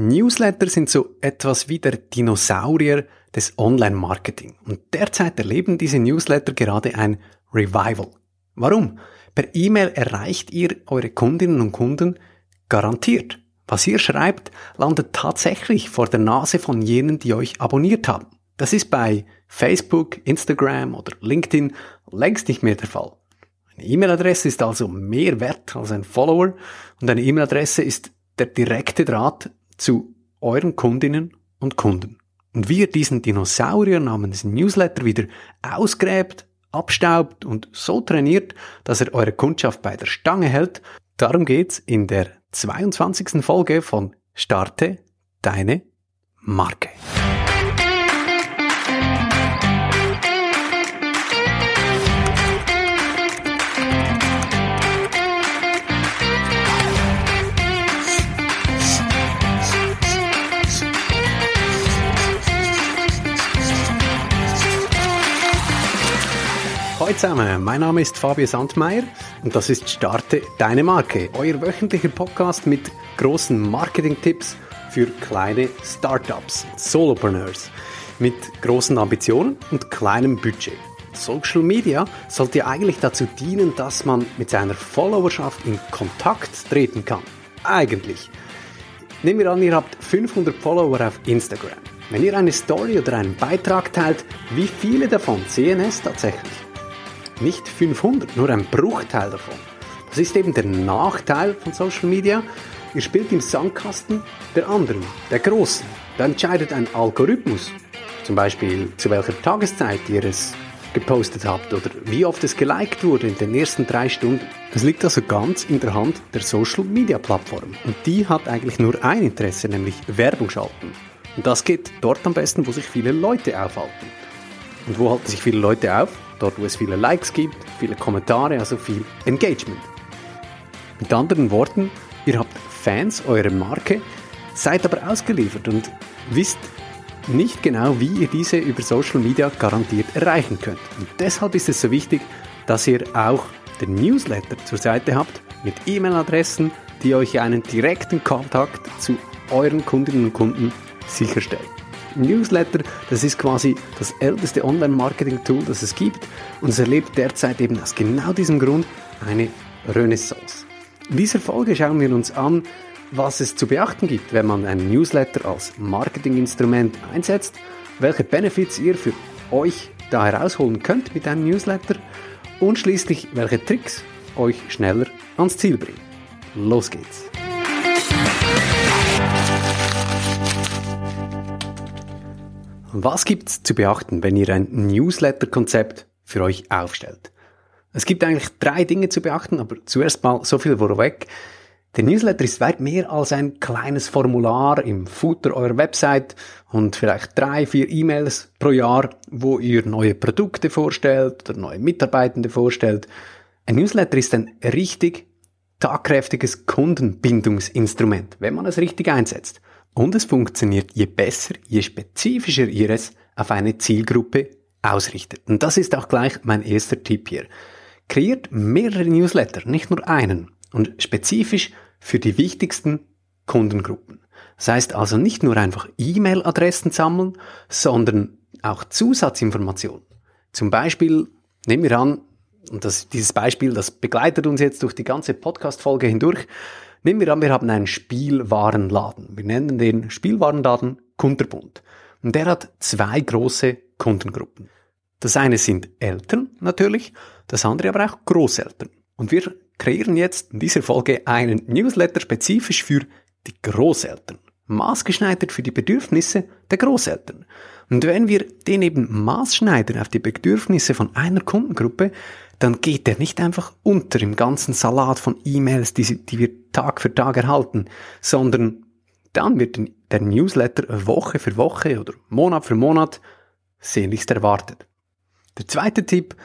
Newsletter sind so etwas wie der Dinosaurier des Online-Marketing. Und derzeit erleben diese Newsletter gerade ein Revival. Warum? Per E-Mail erreicht ihr eure Kundinnen und Kunden garantiert. Was ihr schreibt, landet tatsächlich vor der Nase von jenen, die euch abonniert haben. Das ist bei Facebook, Instagram oder LinkedIn längst nicht mehr der Fall. Eine E-Mail-Adresse ist also mehr wert als ein Follower und eine E-Mail-Adresse ist der direkte Draht zu euren Kundinnen und Kunden. Und wie ihr diesen Dinosaurier namens Newsletter wieder ausgräbt, abstaubt und so trainiert, dass er eure Kundschaft bei der Stange hält, darum geht's in der 22. Folge von Starte deine Marke. Hallo zusammen, mein Name ist Fabio Sandmeier und das ist Starte Deine Marke, euer wöchentlicher Podcast mit großen Marketing-Tipps für kleine Startups, Solopreneurs mit großen Ambitionen und kleinem Budget. Social Media sollte eigentlich dazu dienen, dass man mit seiner Followerschaft in Kontakt treten kann. Eigentlich. Nehmen wir an, ihr habt 500 Follower auf Instagram. Wenn ihr eine Story oder einen Beitrag teilt, wie viele davon sehen es tatsächlich? Nicht 500, nur ein Bruchteil davon. Das ist eben der Nachteil von Social Media. Ihr spielt im Sandkasten der anderen, der Großen. Da entscheidet ein Algorithmus, zum Beispiel zu welcher Tageszeit ihr es gepostet habt oder wie oft es geliked wurde in den ersten drei Stunden. Das liegt also ganz in der Hand der Social Media Plattform. Und die hat eigentlich nur ein Interesse, nämlich Werbung schalten. Und das geht dort am besten, wo sich viele Leute aufhalten. Und wo halten sich viele Leute auf? Dort wo es viele Likes gibt, viele Kommentare, also viel Engagement. Mit anderen Worten, ihr habt Fans eurer Marke, seid aber ausgeliefert und wisst nicht genau, wie ihr diese über Social Media garantiert erreichen könnt. Und deshalb ist es so wichtig, dass ihr auch den Newsletter zur Seite habt mit E-Mail-Adressen, die euch einen direkten Kontakt zu euren Kundinnen und Kunden sicherstellen. Newsletter, das ist quasi das älteste Online-Marketing-Tool, das es gibt und es erlebt derzeit eben aus genau diesem Grund eine Renaissance. In dieser Folge schauen wir uns an, was es zu beachten gibt, wenn man einen Newsletter als Marketinginstrument einsetzt, welche Benefits ihr für euch da herausholen könnt mit einem Newsletter und schließlich welche Tricks euch schneller ans Ziel bringen. Los geht's! Was gibt's zu beachten, wenn ihr ein Newsletter-Konzept für euch aufstellt? Es gibt eigentlich drei Dinge zu beachten, aber zuerst mal so viel vorweg. Der Newsletter ist weit mehr als ein kleines Formular im Footer eurer Website und vielleicht drei, vier E-Mails pro Jahr, wo ihr neue Produkte vorstellt oder neue Mitarbeitende vorstellt. Ein Newsletter ist ein richtig tagkräftiges Kundenbindungsinstrument, wenn man es richtig einsetzt. Und es funktioniert je besser, je spezifischer ihr es auf eine Zielgruppe ausrichtet. Und das ist auch gleich mein erster Tipp hier. Kreiert mehrere Newsletter, nicht nur einen, und spezifisch für die wichtigsten Kundengruppen. Das heißt also nicht nur einfach E-Mail-Adressen sammeln, sondern auch Zusatzinformationen. Zum Beispiel, nehmen wir an, und das, dieses Beispiel, das begleitet uns jetzt durch die ganze Podcast-Folge hindurch, Nehmen wir an, wir haben einen Spielwarenladen. Wir nennen den Spielwarenladen Kunterbund. Und der hat zwei große Kundengruppen. Das eine sind Eltern natürlich, das andere aber auch Großeltern. Und wir kreieren jetzt in dieser Folge einen Newsletter spezifisch für die Großeltern. Maßgeschneidert für die Bedürfnisse der Großeltern. Und wenn wir den eben maßschneidern auf die Bedürfnisse von einer Kundengruppe, dann geht der nicht einfach unter im ganzen Salat von E-Mails, die, die wir Tag für Tag erhalten, sondern dann wird der Newsletter Woche für Woche oder Monat für Monat sehnlichst erwartet. Der zweite Tipp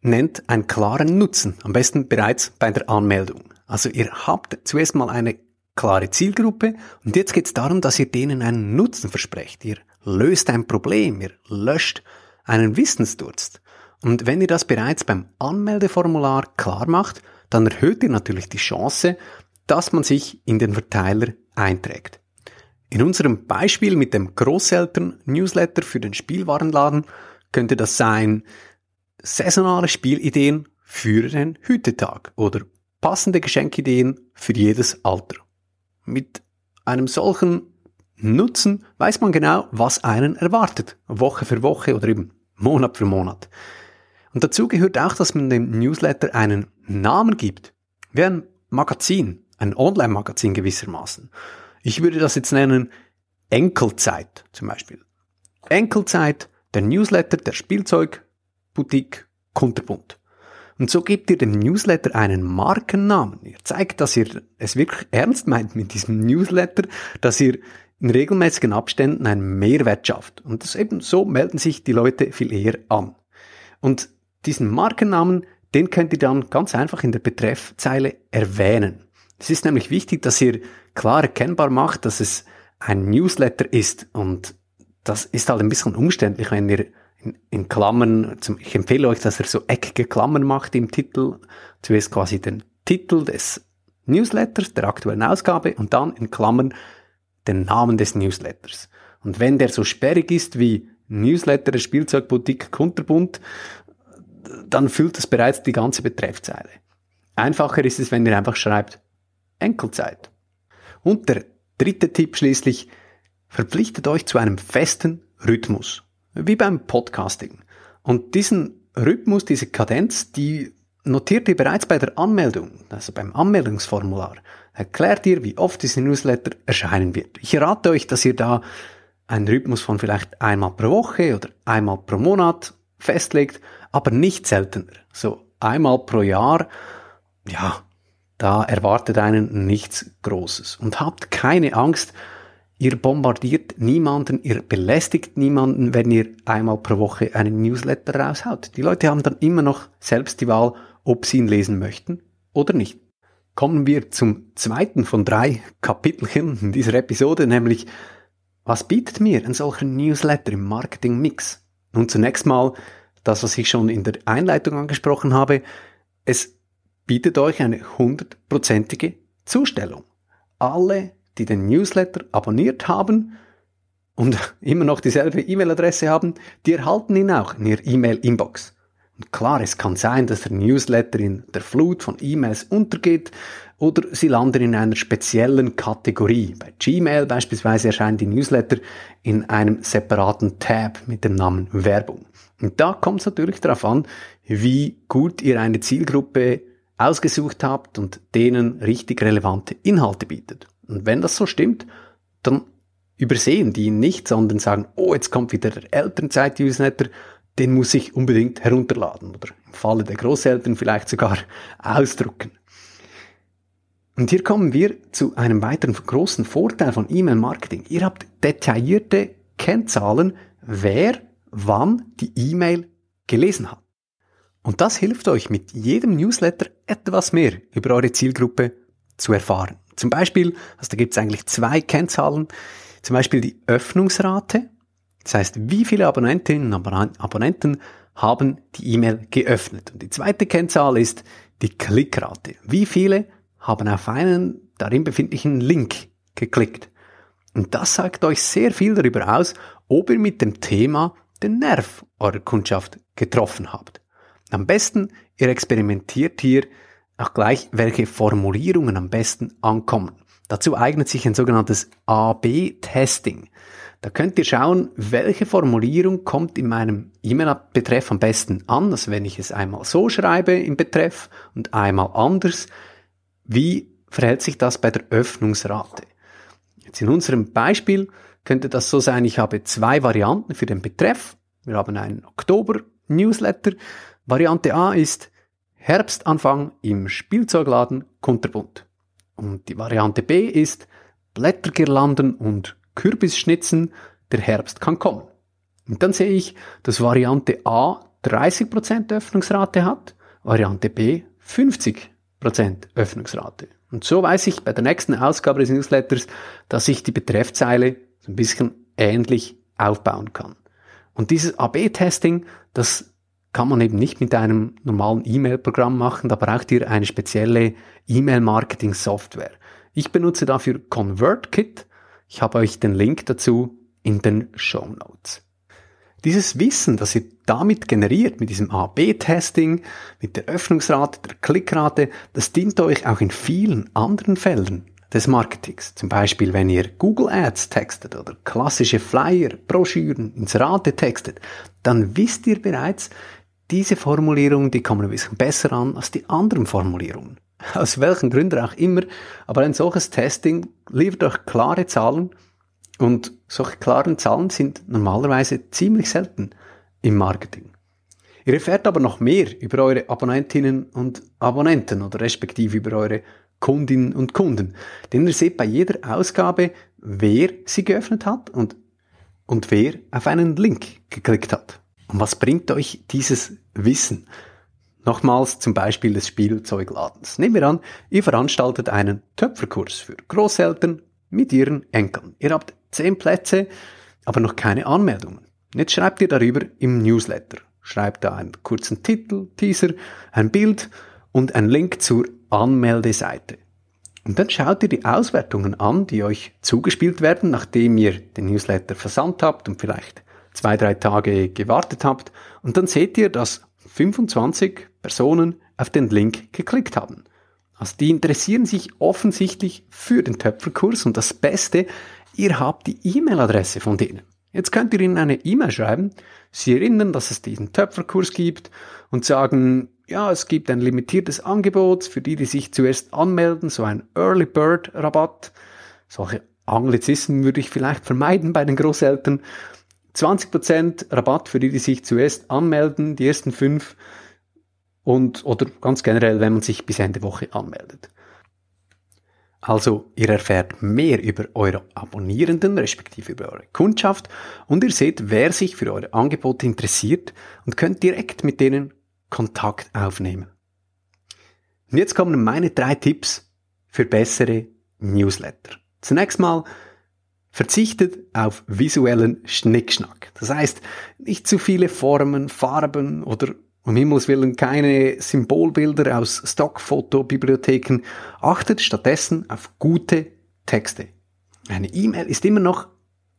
nennt einen klaren Nutzen, am besten bereits bei der Anmeldung. Also ihr habt zuerst mal eine klare Zielgruppe und jetzt geht es darum, dass ihr denen einen Nutzen versprecht. Ihr löst ein Problem, ihr löscht einen Wissensdurst. Und wenn ihr das bereits beim Anmeldeformular klar macht, dann erhöht ihr natürlich die Chance, dass man sich in den Verteiler einträgt. In unserem Beispiel mit dem Großeltern-Newsletter für den Spielwarenladen könnte das sein saisonale Spielideen für den Hütetag oder passende Geschenkideen für jedes Alter. Mit einem solchen Nutzen weiß man genau, was einen erwartet, Woche für Woche oder eben Monat für Monat. Und dazu gehört auch, dass man dem Newsletter einen Namen gibt, wie ein Magazin, ein Online-Magazin gewissermaßen. Ich würde das jetzt nennen Enkelzeit zum Beispiel. Enkelzeit, der Newsletter der Spielzeugboutique Kunterbund. Und so gebt ihr dem Newsletter einen Markennamen. Ihr zeigt, dass ihr es wirklich ernst meint mit diesem Newsletter, dass ihr in regelmäßigen Abständen einen Mehrwert schafft. Und das eben so melden sich die Leute viel eher an. Und diesen Markennamen, den könnt ihr dann ganz einfach in der Betreffzeile erwähnen. Es ist nämlich wichtig, dass ihr klar erkennbar macht, dass es ein Newsletter ist. Und das ist halt ein bisschen umständlich, wenn ihr in, Klammern, zum, ich empfehle euch, dass ihr so eckige Klammern macht im Titel. Zuerst quasi den Titel des Newsletters, der aktuellen Ausgabe und dann in Klammern den Namen des Newsletters. Und wenn der so sperrig ist wie Newsletter Spielzeugboutique Kunterbund, dann füllt das bereits die ganze Betreffzeile. Einfacher ist es, wenn ihr einfach schreibt Enkelzeit. Und der dritte Tipp schließlich, verpflichtet euch zu einem festen Rhythmus wie beim Podcasting. Und diesen Rhythmus, diese Kadenz, die notiert ihr bereits bei der Anmeldung, also beim Anmeldungsformular. Erklärt ihr, wie oft diese Newsletter erscheinen wird. Ich rate euch, dass ihr da einen Rhythmus von vielleicht einmal pro Woche oder einmal pro Monat festlegt, aber nicht seltener. So einmal pro Jahr, ja, da erwartet einen nichts Großes. Und habt keine Angst, Ihr bombardiert niemanden, ihr belästigt niemanden, wenn ihr einmal pro Woche einen Newsletter raushaut. Die Leute haben dann immer noch selbst die Wahl, ob sie ihn lesen möchten oder nicht. Kommen wir zum zweiten von drei Kapitelchen in dieser Episode, nämlich was bietet mir ein solcher Newsletter im Marketing-Mix? Nun zunächst mal das, was ich schon in der Einleitung angesprochen habe. Es bietet euch eine hundertprozentige Zustellung. Alle die den Newsletter abonniert haben und immer noch dieselbe E-Mail-Adresse haben, die erhalten ihn auch in ihr E-Mail-Inbox. Und klar, es kann sein, dass der Newsletter in der Flut von E-Mails untergeht oder sie landen in einer speziellen Kategorie. Bei Gmail beispielsweise erscheinen die Newsletter in einem separaten Tab mit dem Namen Werbung. Und da kommt es natürlich darauf an, wie gut ihr eine Zielgruppe ausgesucht habt und denen richtig relevante Inhalte bietet. Und wenn das so stimmt, dann übersehen die ihn nicht, sondern sagen, oh, jetzt kommt wieder der Elternzeit-Newsletter, den muss ich unbedingt herunterladen oder im Falle der Großeltern vielleicht sogar ausdrucken. Und hier kommen wir zu einem weiteren großen Vorteil von E-Mail-Marketing. Ihr habt detaillierte Kennzahlen, wer wann die E-Mail gelesen hat. Und das hilft euch mit jedem Newsletter etwas mehr über eure Zielgruppe zu erfahren. Zum Beispiel, also da gibt es eigentlich zwei Kennzahlen, zum Beispiel die Öffnungsrate, das heißt, wie viele Abonnentinnen und Abonnenten haben die E-Mail geöffnet. Und die zweite Kennzahl ist die Klickrate. Wie viele haben auf einen darin befindlichen Link geklickt? Und das sagt euch sehr viel darüber aus, ob ihr mit dem Thema den Nerv eurer Kundschaft getroffen habt. Am besten, ihr experimentiert hier auch gleich, welche Formulierungen am besten ankommen. Dazu eignet sich ein sogenanntes A-B-Testing. Da könnt ihr schauen, welche Formulierung kommt in meinem E-Mail-Betreff am besten an. Also wenn ich es einmal so schreibe im Betreff und einmal anders, wie verhält sich das bei der Öffnungsrate? Jetzt in unserem Beispiel könnte das so sein, ich habe zwei Varianten für den Betreff. Wir haben einen Oktober-Newsletter. Variante A ist Herbstanfang im Spielzeugladen Kunterbund. Und die Variante B ist Blättergirlanden und Kürbisschnitzen, der Herbst kann kommen. Und dann sehe ich, dass Variante A 30% Öffnungsrate hat, Variante B 50% Öffnungsrate. Und so weiß ich bei der nächsten Ausgabe des Newsletters, dass ich die Betreffzeile so ein bisschen ähnlich aufbauen kann. Und dieses AB-Testing, das kann man eben nicht mit einem normalen E-Mail-Programm machen, da braucht ihr eine spezielle E-Mail-Marketing-Software. Ich benutze dafür ConvertKit. Ich habe euch den Link dazu in den Show Notes. Dieses Wissen, das ihr damit generiert, mit diesem A-B-Testing, mit der Öffnungsrate, der Klickrate, das dient euch auch in vielen anderen Feldern des Marketings. Zum Beispiel, wenn ihr Google Ads textet oder klassische Flyer, Broschüren, Inserate textet, dann wisst ihr bereits, diese Formulierungen, die kommen ein bisschen besser an als die anderen Formulierungen. Aus welchen Gründen auch immer, aber ein solches Testing liefert euch klare Zahlen und solche klaren Zahlen sind normalerweise ziemlich selten im Marketing. Ihr erfährt aber noch mehr über eure Abonnentinnen und Abonnenten oder respektive über eure Kundinnen und Kunden. Denn ihr seht bei jeder Ausgabe, wer sie geöffnet hat und, und wer auf einen Link geklickt hat. Und was bringt euch dieses Wissen? Nochmals zum Beispiel des Spielzeugladens. Nehmen wir an, ihr veranstaltet einen Töpferkurs für Großeltern mit ihren Enkeln. Ihr habt zehn Plätze, aber noch keine Anmeldungen. Jetzt schreibt ihr darüber im Newsletter. Schreibt da einen kurzen Titel, Teaser, ein Bild und einen Link zur Anmeldeseite. Und dann schaut ihr die Auswertungen an, die euch zugespielt werden, nachdem ihr den Newsletter versandt habt und vielleicht zwei, drei Tage gewartet habt. Und dann seht ihr, dass 25 Personen auf den Link geklickt haben. Also die interessieren sich offensichtlich für den Töpferkurs und das Beste, ihr habt die E-Mail-Adresse von denen. Jetzt könnt ihr ihnen eine E-Mail schreiben, sie erinnern, dass es diesen Töpferkurs gibt und sagen, ja, es gibt ein limitiertes Angebot für die, die sich zuerst anmelden, so ein Early Bird Rabatt. Solche Anglizismen würde ich vielleicht vermeiden bei den Großeltern. 20% Rabatt für die, die sich zuerst anmelden, die ersten fünf und oder ganz generell, wenn man sich bis Ende Woche anmeldet. Also ihr erfährt mehr über eure Abonnierenden, respektive über eure Kundschaft und ihr seht, wer sich für eure Angebote interessiert und könnt direkt mit denen Kontakt aufnehmen. Und jetzt kommen meine drei Tipps für bessere Newsletter. Zunächst mal verzichtet auf visuellen Schnickschnack. Das heißt, nicht zu viele Formen, Farben oder um Himmels Willen keine Symbolbilder aus Stockfotobibliotheken. Achtet stattdessen auf gute Texte. Eine E-Mail ist immer noch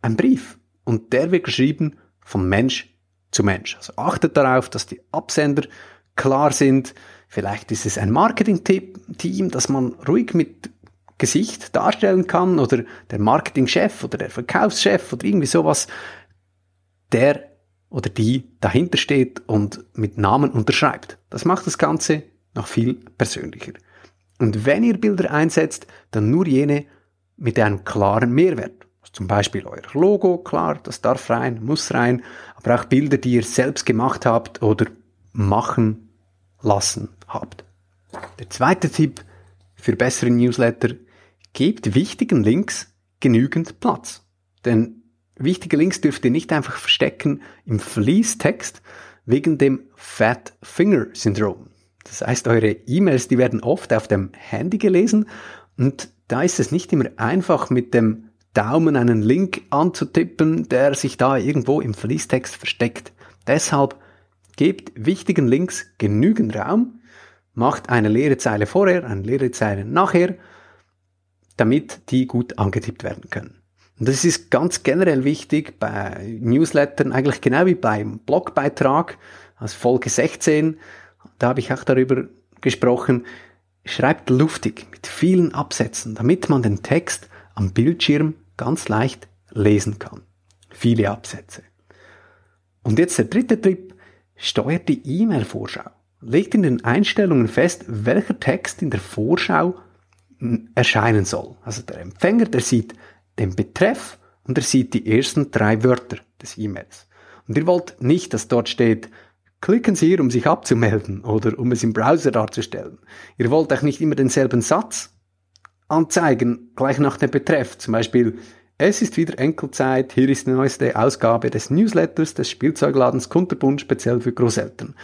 ein Brief und der wird geschrieben von Mensch zu Mensch. Also achtet darauf, dass die Absender klar sind. Vielleicht ist es ein Marketing-Team, das man ruhig mit Gesicht darstellen kann oder der Marketingchef oder der Verkaufschef oder irgendwie sowas, der oder die dahinter steht und mit Namen unterschreibt. Das macht das Ganze noch viel persönlicher. Und wenn ihr Bilder einsetzt, dann nur jene mit einem klaren Mehrwert. Zum Beispiel euer Logo, klar, das darf rein, muss rein, aber auch Bilder, die ihr selbst gemacht habt oder machen lassen habt. Der zweite Tipp für bessere Newsletter, gebt wichtigen Links genügend Platz. Denn Wichtige Links dürft ihr nicht einfach verstecken im Fließtext wegen dem Fat Finger Syndrom. Das heißt, eure E-Mails, die werden oft auf dem Handy gelesen und da ist es nicht immer einfach mit dem Daumen einen Link anzutippen, der sich da irgendwo im Fließtext versteckt. Deshalb gebt wichtigen Links genügend Raum, macht eine leere Zeile vorher, eine leere Zeile nachher, damit die gut angetippt werden können. Und das ist ganz generell wichtig bei Newslettern, eigentlich genau wie beim Blogbeitrag, als Folge 16, da habe ich auch darüber gesprochen, schreibt luftig mit vielen Absätzen, damit man den Text am Bildschirm ganz leicht lesen kann. Viele Absätze. Und jetzt der dritte Tipp, steuert die E-Mail-Vorschau. Legt in den Einstellungen fest, welcher Text in der Vorschau erscheinen soll. Also der Empfänger, der sieht den Betreff und er sieht die ersten drei Wörter des E-Mails. Und ihr wollt nicht, dass dort steht, klicken Sie hier, um sich abzumelden oder um es im Browser darzustellen. Ihr wollt auch nicht immer denselben Satz anzeigen, gleich nach dem Betreff. Zum Beispiel, es ist wieder Enkelzeit, hier ist die neueste Ausgabe des Newsletters des Spielzeugladens Kunterbund speziell für Großeltern.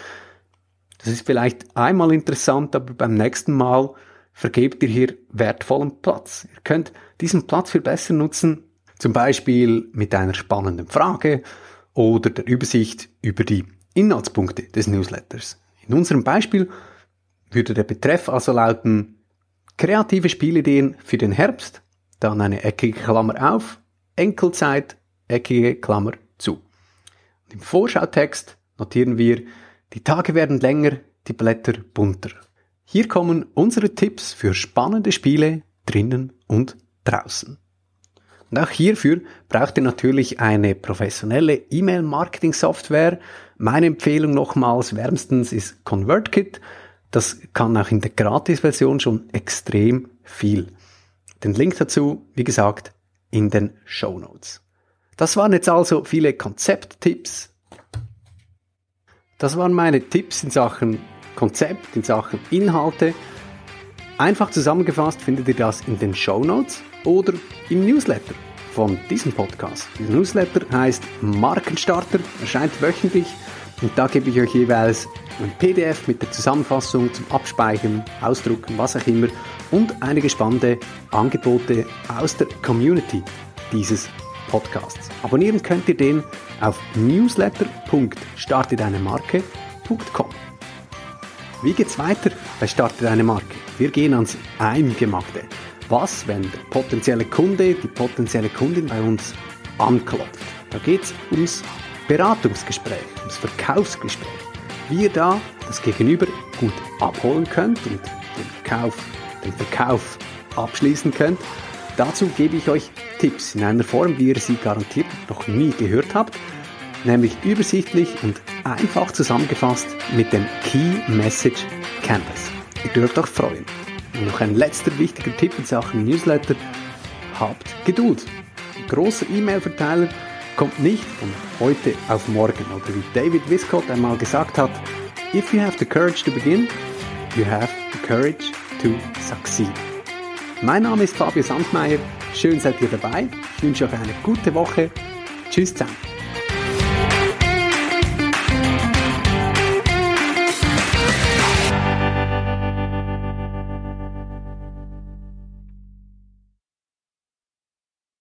Das ist vielleicht einmal interessant, aber beim nächsten Mal vergebt ihr hier wertvollen Platz. Ihr könnt diesen Platz viel besser nutzen, zum Beispiel mit einer spannenden Frage oder der Übersicht über die Inhaltspunkte des Newsletters. In unserem Beispiel würde der Betreff also lauten kreative Spielideen für den Herbst, dann eine eckige Klammer auf, Enkelzeit, eckige Klammer zu. Und im Vorschautext notieren wir, die Tage werden länger, die Blätter bunter. Hier kommen unsere Tipps für spannende Spiele drinnen und draußen. Und auch hierfür braucht ihr natürlich eine professionelle E-Mail-Marketing-Software. Meine Empfehlung nochmals wärmstens ist ConvertKit. Das kann auch in der Gratis-Version schon extrem viel. Den Link dazu, wie gesagt, in den Show Notes. Das waren jetzt also viele Konzepttipps. Das waren meine Tipps in Sachen Konzept, in Sachen Inhalte. Einfach zusammengefasst findet ihr das in den Show Notes oder im Newsletter von diesem Podcast. Dieser Newsletter heißt Markenstarter, erscheint wöchentlich und da gebe ich euch jeweils ein PDF mit der Zusammenfassung zum Abspeichern, Ausdrucken, was auch immer und einige spannende Angebote aus der Community dieses Podcasts. Abonnieren könnt ihr den auf newsletter.startedeinemarke.com. Wie geht's weiter bei Starte deine Marke? Wir gehen ans Eingemachte. Was, wenn der potenzielle Kunde, die potenzielle Kundin bei uns anklopft? Da geht's ums Beratungsgespräch, ums Verkaufsgespräch. Wie ihr da das Gegenüber gut abholen könnt und den Kauf, den Verkauf abschließen könnt. Dazu gebe ich euch Tipps in einer Form, wie ihr sie garantiert noch nie gehört habt, nämlich übersichtlich und einfach zusammengefasst mit dem Key Message Canvas. Ihr dürft euch freuen. Und noch ein letzter wichtiger Tipp in Sachen Newsletter. Habt Geduld. Ein großer E-Mail-Verteiler kommt nicht von heute auf morgen. Oder wie David Viscott einmal gesagt hat, if you have the courage to begin, you have the courage to succeed. Mein Name ist Fabio Sandmeier. Schön seid ihr dabei. Ich wünsche euch eine gute Woche. Tschüss zusammen.